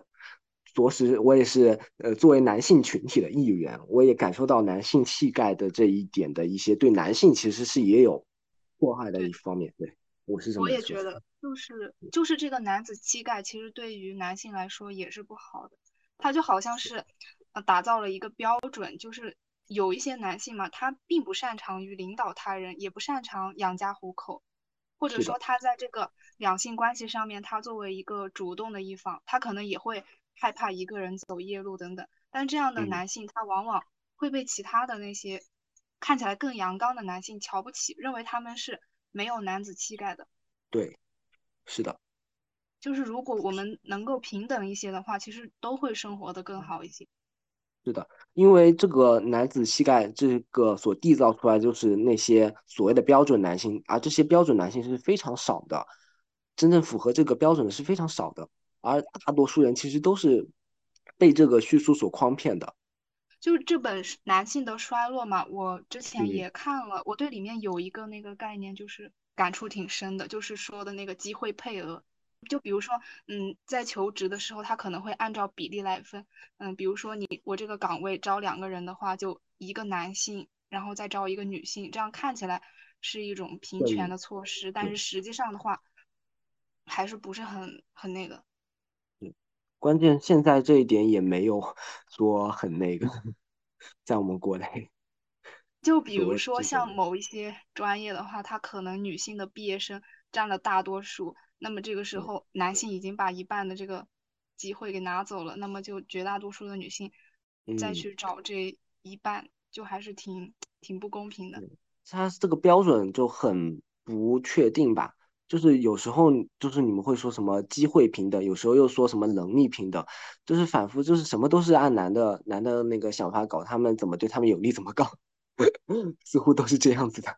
着实我也是呃作为男性群体的一员，我也感受到男性气概的这一点的一些对男性其实是也有迫害的一方面。对我是这么我也觉得，就是就是这个男子气概，其实对于男性来说也是不好的。他就好像是，呃，打造了一个标准，就是有一些男性嘛，他并不擅长于领导他人，也不擅长养家糊口，或者说他在这个两性关系上面，他作为一个主动的一方，他可能也会害怕一个人走夜路等等。但这样的男性，他往往会被其他的那些看起来更阳刚的男性瞧不起，认为他们是没有男子气概的。对，是的。就是如果我们能够平等一些的话，其实都会生活的更好一些。是的，因为这个男子气概这个所缔造出来就是那些所谓的标准男性，而这些标准男性是非常少的，真正符合这个标准的是非常少的，而大多数人其实都是被这个叙述所诓骗的。就是这本男性的衰落嘛，我之前嗯也看了，我对里面有一个那个概念就是感触挺深的，就是说的那个机会配额。就比如说，嗯，在求职的时候，他可能会按照比例来分，嗯，比如说你我这个岗位招两个人的话，就一个男性，然后再招一个女性，这样看起来是一种平权的措施，但是实际上的话，还是不是很很那个。关键现在这一点也没有 说很那个，在我们国内，就 比如说像某一些专业的话，它可能女性的毕业生占了大多数，那么这个时嗯候男性已经把一半的这个机会给拿走了，那么就绝大多数的女性再嗯去找这一半，就还是挺挺不公平的。它这个标准就很不确定吧。就是有时候就是你们会说什么机会平等，有时候又说什么能力平等，就是反复就是什么都是按男的男的那个想法搞，他们怎么对他们有利怎么搞，似乎都是这样子的。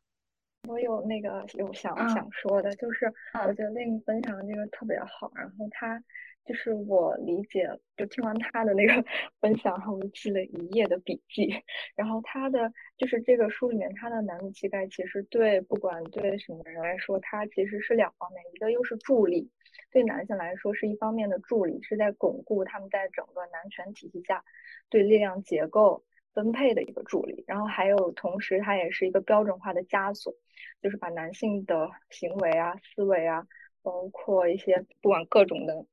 我有那个有想嗯想说的，就是嗯我觉得令分享的那个特别好，然后他就是我理解，就听完他的那个 分享，然后我就记了一页的笔记，然后他的就是这个书里面他的男子气概，其实对不管对什么人来说，他其实是两方面，一个又是助力，对男性来说是一方面的助力，是在巩固他们在整个男权体系下对力量结构分配的一个助力，然后还有同时它也是一个标准化的枷锁，就是把男性的行为啊、思维啊，包括一些不管各种的，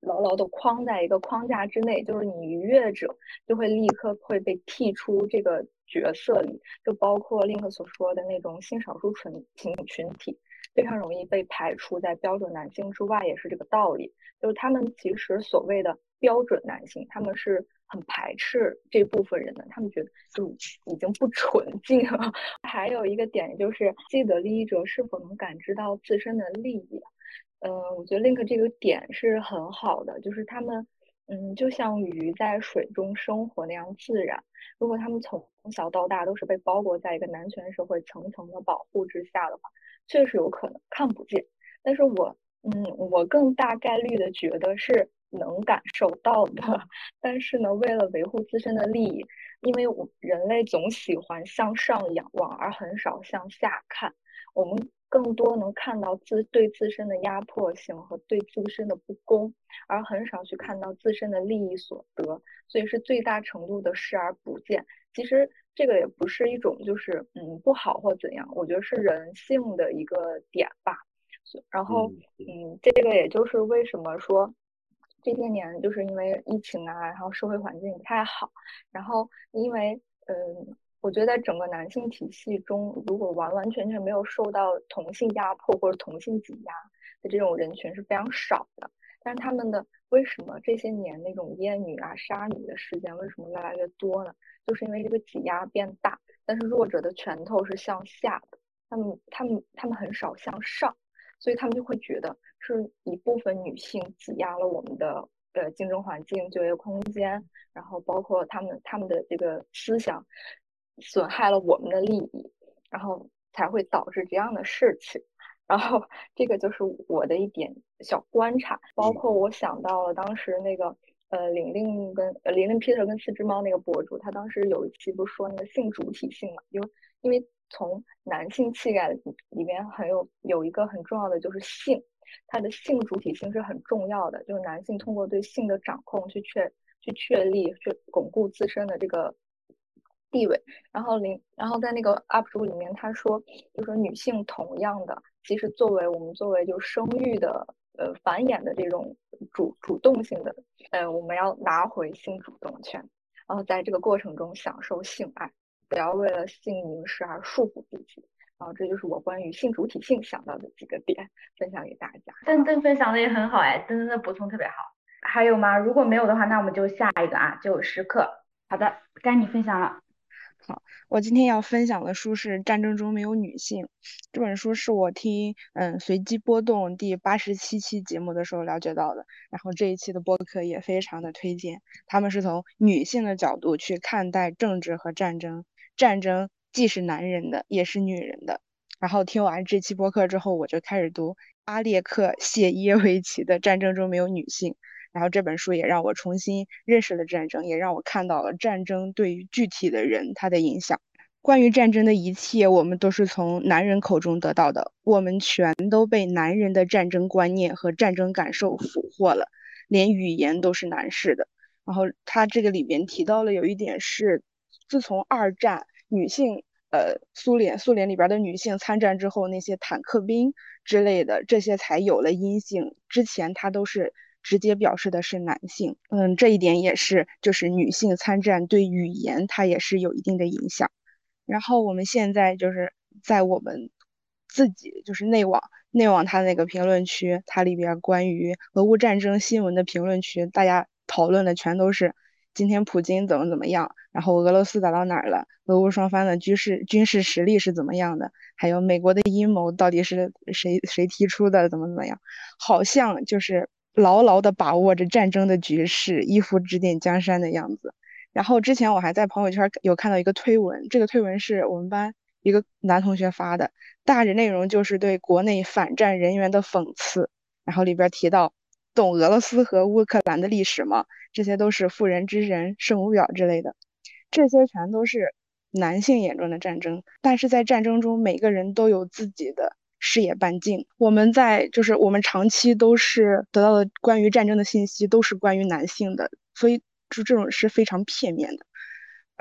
牢牢的框在一个框架之内，就是你逾越者就会立刻会被剔出这个角色里，就包括 Link 所说的那种性少数群群群体。非常容易被排除在标准男性之外，也是这个道理。就是他们其实所谓的标准男性，他们是很排斥这部分人的，他们觉得就已经不纯 净了。还有一个点就是，既得利益者是否能感知到自身的利益？嗯、呃，我觉得 Link 这个点是很好的，就是他们，嗯，就像鱼在水中生活那样自然。如果他们从小到大都是被包裹在一个男权社会层层的保护之下的话，确实有可能看不见。但是我，嗯，我更大概率的觉得是能感受到的。但是呢，为了维护自身的利益，因为我人类总喜欢向上仰望，而很少向下看。我们更多能看到自对自身的压迫性和对自身的不公，而很少去看到自身的利益所得，所以是最大程度的视而不见。其实这个也不是一种就是嗯不好或怎样，我觉得是人性的一个点吧。然后嗯，这个也就是为什么说这些年就是因为疫情啊，然后社会环境不太好，然后因为嗯。我觉得在整个男性体系中，如果完完全全没有受到同性压迫或者同性挤压的这种人群是非常少的。但是他们的为什么这些年那种阉女啊、杀女的事件为什么越来越多呢？就是因为这个挤压变大，但是弱者的拳头是向下的，他们他们他们很少向上，所以他们就会觉得是一部分女性挤压了我们的呃竞争环境、就业空间，然后包括他们他们的这个思想。损害了我们的利益，然后才会导致这样的事情。然后这个就是我的一点小观察，包括我想到了当时那个呃玲玲跟玲玲 Peter 跟四只猫那个博主，他当时有一期不是说那个性主体性嘛？因为因为从男性气概里面很有有一个很重要的就是性，它的性主体性是很重要的，就是男性通过对性的掌控去确去确立去巩固自身的这个。地位，然后零，然后在那个 UP 主里面，他说，就说女性同样的，其实作为我们作为就生育的呃繁衍的这种主主动性的，呃，我们要拿回性主动权，然后在这个过程中享受性爱，不要为了性凝视而束缚自己。然后这就是我关于性主体性想到的几个点，分享给大家。邓邓分享的也很好哎，邓邓的补充特别好。还有吗？如果没有的话，那我们就下一个啊，就时刻。好的，该你分享了。好，我今天要分享的书是《战争中没有女性》。这本书是我听嗯随机波动第八十七期节目的时候了解到的，然后这一期的播客也非常的推荐。他们是从女性的角度去看待政治和战争，战争既是男人的，也是女人的。然后听完这期播客之后，我就开始读阿列克谢耶维奇的《战争中没有女性》，然后这本书也让我重新认识了战争，也让我看到了战争对于具体的人他的影响。关于战争的一切，我们都是从男人口中得到的，我们全都被男人的战争观念和战争感受俘获了，连语言都是男士的。然后他这个里面提到了有一点是，自从二战女性，呃，苏联苏联里边的女性参战之后，那些坦克兵之类的这些才有了阴性，之前它都是直接表示的是男性。嗯，这一点也是，就是女性参战对语言它也是有一定的影响。然后我们现在就是在我们自己就是内网内网它那个评论区，它里边关于俄乌战争新闻的评论区，大家讨论的全都是今天普京怎么怎么样，然后俄罗斯打到哪儿了，俄乌双方的军事军事实力是怎么样的，还有美国的阴谋到底是谁谁提出的，怎么怎么样，好像就是牢牢的把握着战争的局势，一副指点江山的样子。然后之前我还在朋友圈有看到一个推文，这个推文是我们班一个男同学发的，大致内容就是对国内反战人员的讽刺。然后里边提到，懂俄罗斯和乌克兰的历史吗？这些都是妇人之仁、圣母婊之类的，这些全都是男性眼中的战争。但是在战争中，每个人都有自己的视野半径。我们在就是我们长期都是得到的关于战争的信息都是关于男性的，所以。就这种是非常片面的，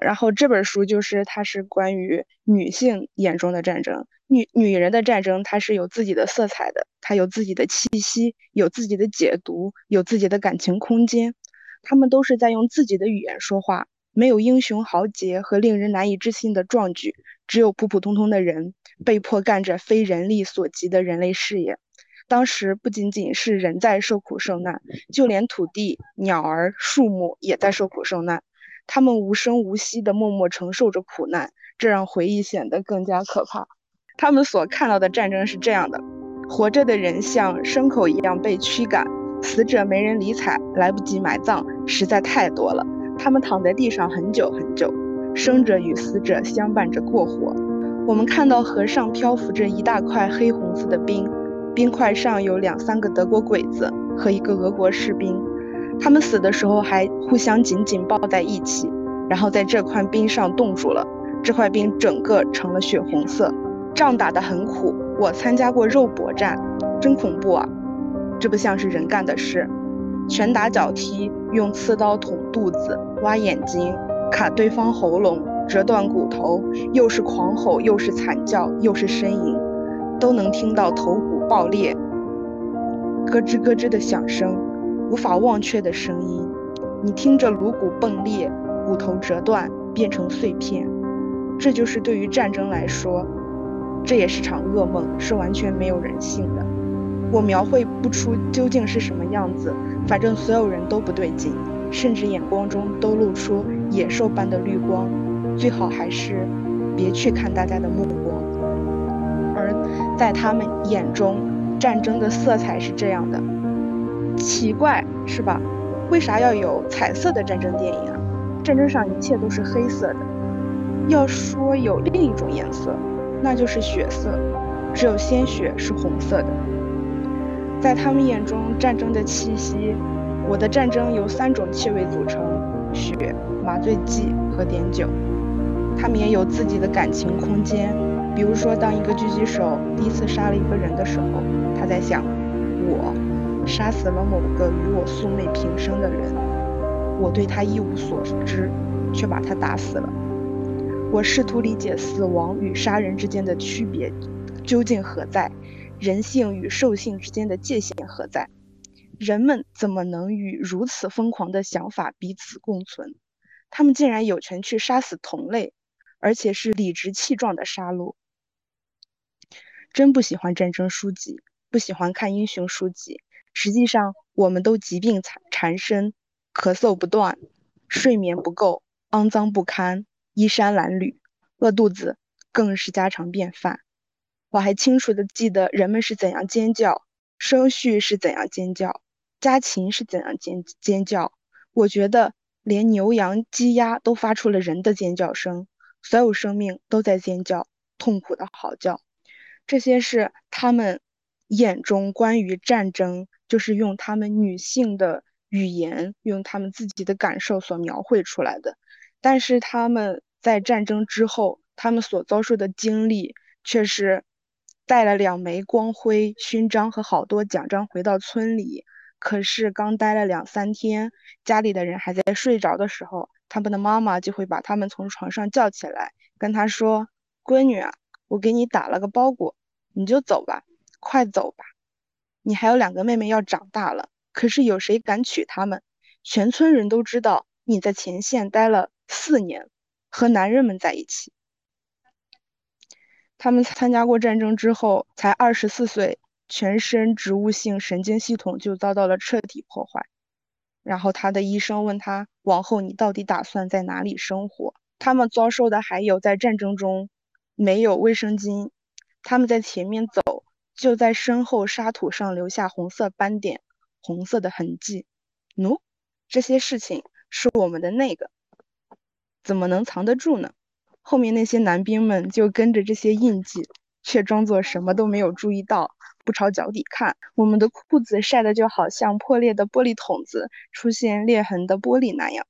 然后这本书就是它是关于女性眼中的战争，女女人的战争，它是有自己的色彩的，它有自己的气息，有自己的解读，有自己的感情空间，他们都是在用自己的语言说话，没有英雄豪杰和令人难以置信的壮举，只有普普通通的人被迫干着非人力所及的人类事业。当时不仅仅是人在受苦受难，就连土地、鸟儿、树木也在受苦受难。他们无声无息地默默承受着苦难，这让回忆显得更加可怕。他们所看到的战争是这样的：活着的人像牲口一样被驱赶，死者没人理睬，来不及埋葬，实在太多了。他们躺在地上很久很久，生者与死者相伴着过活。我们看到河上漂浮着一大块黑红色的冰。冰块上有两三个德国鬼子和一个俄国士兵，他们死的时候还互相紧紧抱在一起，然后在这块冰上冻住了。这块冰整个成了血红色。仗打得很苦，我参加过肉搏战，真恐怖啊！这不像是人干的事，拳打脚踢，用刺刀捅肚子、挖眼睛、卡对方喉咙、折断骨头，又是狂吼，又是惨叫，又是呻吟，都能听到头骨。爆裂，咯吱咯吱的响声，无法忘却的声音。你听着颅骨迸裂，骨头折断，变成碎片。这就是对于战争来说，这也是场噩梦，是完全没有人性的。我描绘不出究竟是什么样子，反正所有人都不对劲，甚至眼光中都露出野兽般的绿光。最好还是别去看大家的目光。而在他们眼中，战争的色彩是这样的，奇怪是吧？为啥要有彩色的战争电影啊？战争上一切都是黑色的。要说有另一种颜色，那就是血色，只有鲜血是红色的。在他们眼中，战争的气息，我的战争由三种气味组成：血、麻醉剂和碘酒。他们也有自己的感情空间。比如说，当一个狙击手第一次杀了一个人的时候，他在想：我杀死了某个与我素昧平生的人，我对他一无所知，却把他打死了。我试图理解死亡与杀人之间的区别究竟何在，人性与兽性之间的界限何在？人们怎么能与如此疯狂的想法彼此共存？他们竟然有权去杀死同类，而且是理直气壮的杀戮。真不喜欢战争书籍，不喜欢看英雄书籍。实际上，我们都疾病缠缠身，咳嗽不断，睡眠不够，肮脏不堪，衣衫褴褛，饿肚子更是家常便饭。我还清楚地记得人们是怎样尖叫，生畜是怎样尖叫，家禽是怎样尖尖叫。我觉得连牛羊鸡鸭都发出了人的尖叫声，所有生命都在尖叫，痛苦的嚎叫。这些是他们眼中关于战争，就是用他们女性的语言，用他们自己的感受所描绘出来的。但是他们在战争之后，他们所遭受的经历却是带了两枚光辉勋章和好多奖章回到村里。可是刚待了两三天，家里的人还在睡着的时候，他们的妈妈就会把他们从床上叫起来，跟他说：“闺女啊，我给你打了个包裹，你就走吧，快走吧。你还有两个妹妹要长大了，可是有谁敢娶她们？全村人都知道你在前线待了四年，和男人们在一起。他们参加过战争之后，才二十四岁。”全身植物性神经系统就遭到了彻底破坏，然后他的医生问他：“往后你到底打算在哪里生活？”他们遭受的还有在战争中没有卫生巾，他们在前面走，就在身后沙土上留下红色斑点、红色的痕迹。喏，这些事情是我们的那个，怎么能藏得住呢？后面那些男兵们就跟着这些印记，却装作什么都没有注意到。不朝脚底看，我们的裤子晒得就好像破裂的玻璃桶子出现裂痕的玻璃那样。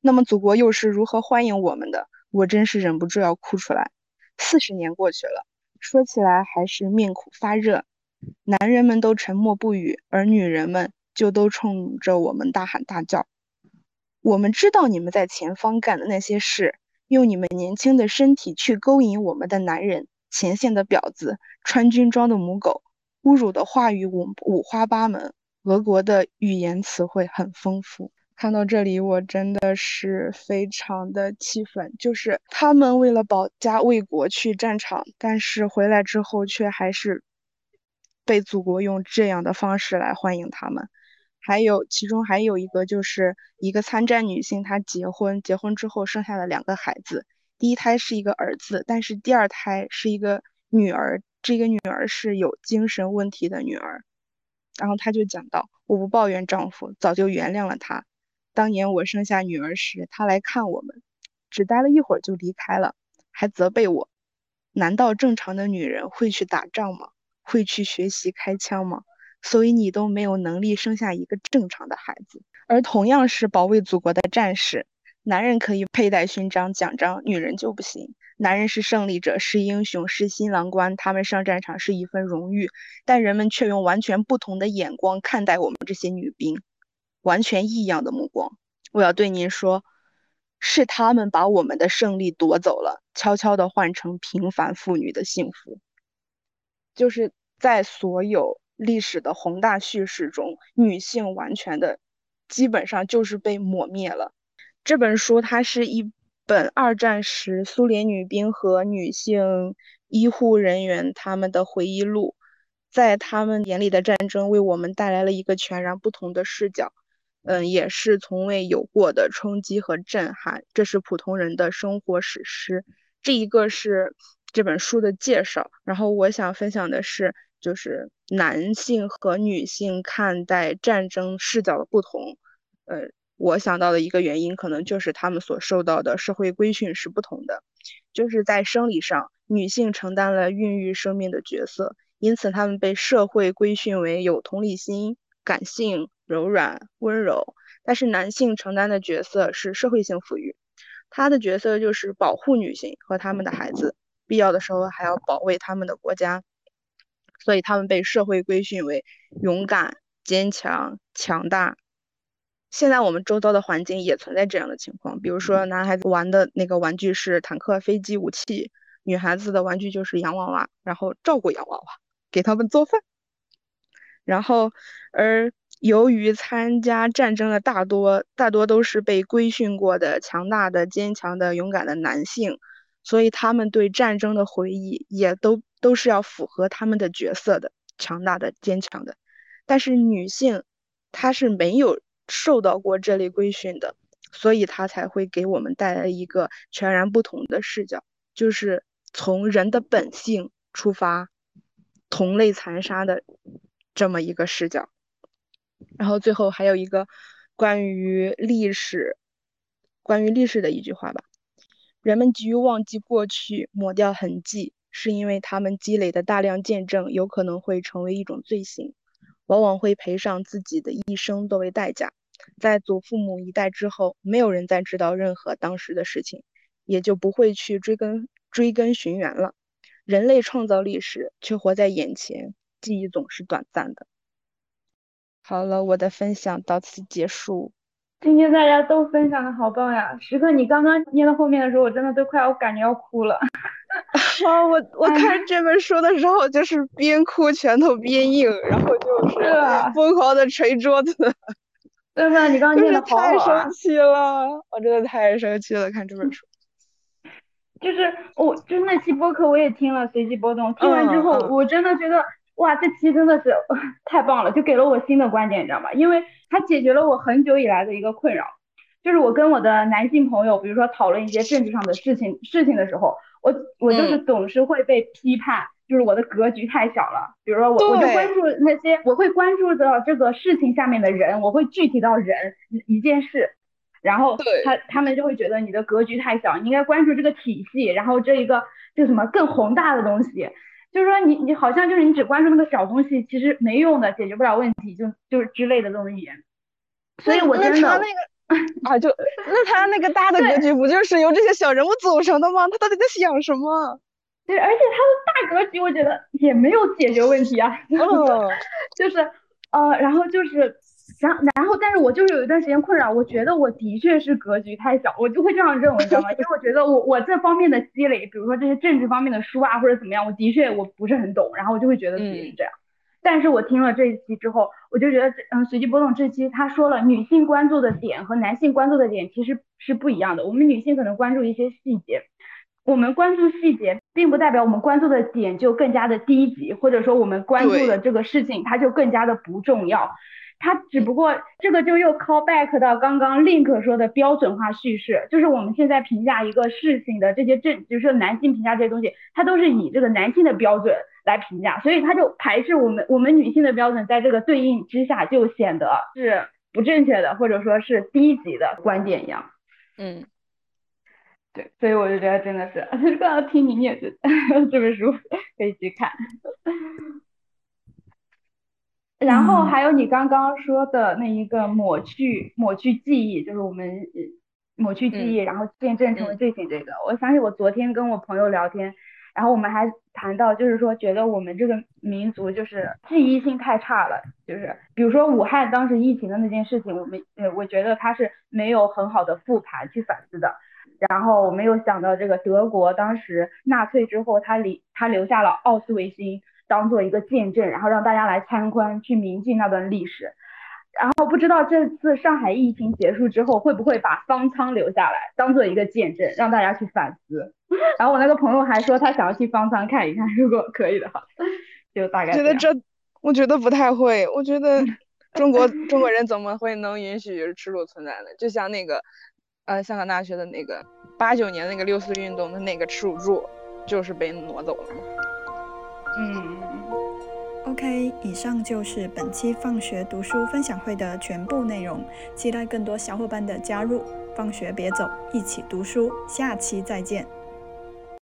那么祖国又是如何欢迎我们的？我真是忍不住要哭出来。四十年过去了，说起来还是面苦发热。男人们都沉默不语，而女人们就都冲着我们大喊大叫。我们知道你们在前方干的那些事，用你们年轻的身体去勾引我们的男人，前线的婊子，穿军装的母狗。侮辱的话语五五花八门，俄国的语言词汇很丰富。看到这里，我真的是非常的气愤，就是他们为了保家卫国去战场，但是回来之后却还是被祖国用这样的方式来欢迎他们。还有，其中还有一个就是一个参战女性，她结婚，结婚之后生下了两个孩子，第一胎是一个儿子，但是第二胎是一个女儿。这个女儿是有精神问题的女儿，然后她就讲到：“我不抱怨丈夫，早就原谅了他。当年我生下女儿时，他来看我们，只待了一会儿就离开了，还责备我。难道正常的女人会去打仗吗？会去学习开枪吗？所以你都没有能力生下一个正常的孩子。而同样是保卫祖国的战士，男人可以佩戴勋章奖章，女人就不行。”男人是胜利者，是英雄，是新郎官，他们上战场是一份荣誉，但人们却用完全不同的眼光看待我们这些女兵，完全异样的目光。我要对您说，是他们把我们的胜利夺走了，悄悄地换成平凡妇女的幸福。就是在所有历史的宏大叙事中，女性完全的，基本上就是被抹灭了。这本书它是一。本二战时苏联女兵和女性医护人员他们的回忆录，在他们眼里的战争为我们带来了一个全然不同的视角，嗯，也是从未有过的冲击和震撼。这是普通人的生活史诗。这一个是这本书的介绍，然后我想分享的是，就是男性和女性看待战争视角的不同，呃。我想到的一个原因，可能就是他们所受到的社会规训是不同的，就是在生理上，女性承担了孕育生命的角色，因此她们被社会规训为有同理心、感性、柔软、温柔；但是男性承担的角色是社会性抚育，他的角色就是保护女性和他们的孩子，必要的时候还要保卫他们的国家，所以他们被社会规训为勇敢、坚强、强大。现在我们周遭的环境也存在这样的情况，比如说男孩子玩的那个玩具是坦克、飞机、武器，女孩子的玩具就是洋娃娃，然后照顾洋娃娃，给他们做饭。然后，而由于参加战争的大多大多都是被规训过的强大的、坚强的、勇敢的男性，所以他们对战争的回忆也都都是要符合他们的角色的，强大的、坚强的。但是女性，她是没有。受到过这类规训的，所以她才会给我们带来一个全然不同的视角，就是从人的本性出发，同类残杀的这么一个视角。然后最后还有一个关于历史，关于历史的一句话吧：人们急于忘记过去，抹掉痕迹，是因为他们积累的大量见证有可能会成为一种罪行。往往会赔上自己的一生作为代价。在祖父母一代之后，没有人再知道任何当时的事情，也就不会去追根追根寻源了。人类创造历史，却活在眼前，记忆总是短暂的。好了，我的分享到此结束。今天大家都分享的好棒呀！时刻，你刚刚念到后面的时候，我真的都快要感觉要哭了。啊，我我看这本书的时候，就是边哭拳头边硬，然后就是疯狂的捶桌子。对吧？你刚刚念的好好太生气了，我真的太生气了，看这本书。就是我，就是那期播客我也听了，随机波动。听完之后，我真的觉得，哇，这期真的是 太棒了，就给了我新的观点，你知道吗？因为它解决了我很久以来的一个困扰，就是我跟我的男性朋友，比如说讨论一些政治上的事情事情的时候，我我就是总是会被批判。就是我的格局太小了，比如说我我就关注那些，我会关注到这个事情下面的人，我会具体到人一件事，然后他他们就会觉得你的格局太小，你应该关注这个体系，然后这一个就什么更宏大的东西，就是说你你好像就是你只关注那个小东西，其实没用的，解决不了问题，就就是之类的这种语言。所以我真的那个 啊，就那他那个大的格局不就是由这些小人物组成的吗？他到底在想什么？对，而且他的大格局，我觉得也没有解决问题啊。嗯，就是呃，然后就是，然然后，但是我就是有一段时间困扰，我觉得我的确是格局太小，我就会这样认为，你知道吗？因为我觉得我我这方面的积累，比如说这些政治方面的书啊，或者怎么样，我的确我不是很懂，然后我就会觉得自己是这样。但是我听了这一期之后，我就觉得，嗯，随机波动这期他说了，女性关注的点和男性关注的点其实是不一样的。我们女性可能关注一些细节。我们关注细节，并不代表我们关注的点就更加的低级，或者说我们关注的这个事情它就更加的不重要。它只不过这个就又 call back 到刚刚 Link 说的标准化叙事，就是我们现在评价一个事情的这些证，就是男性评价这些东西，它都是以这个男性的标准来评价，所以它就排斥我们我们女性的标准，在这个对应之下就显得是不正确的，或者说是低级的观点一样。嗯。对，所以我就觉得真的是，刚刚听你念这这本书 可以去看。然后还有你刚刚说的那一个抹去抹去记忆，就是我们抹去记忆，然后见证成为罪行这个。我想起我昨天跟我朋友聊天，然后我们还谈到，就是说觉得我们这个民族就是记忆性太差了，就是比如说武汉当时疫情的那件事情，我们呃我觉得他是没有很好的复盘去反思的。然后我们又想到，这个德国当时纳粹之后，他留他留下了奥斯维辛当做一个见证，然后让大家来参观，去铭记那段历史。然后不知道这次上海疫情结束之后，会不会把方舱留下来，当做一个见证，让大家去反思。然后我那个朋友还说，他想要去方舱看一看，如果可以的话，就大概。觉得这，我觉得不太会。我觉得 中国中国人怎么会能允许耻辱存在呢？就像那个。呃，香港大学的那个八九年那个六四运动的那个耻辱柱，就是被挪走了。嗯，OK，以上就是本期放学读书分享会的全部内容，期待更多小伙伴的加入。放学别走，一起读书，下期再见。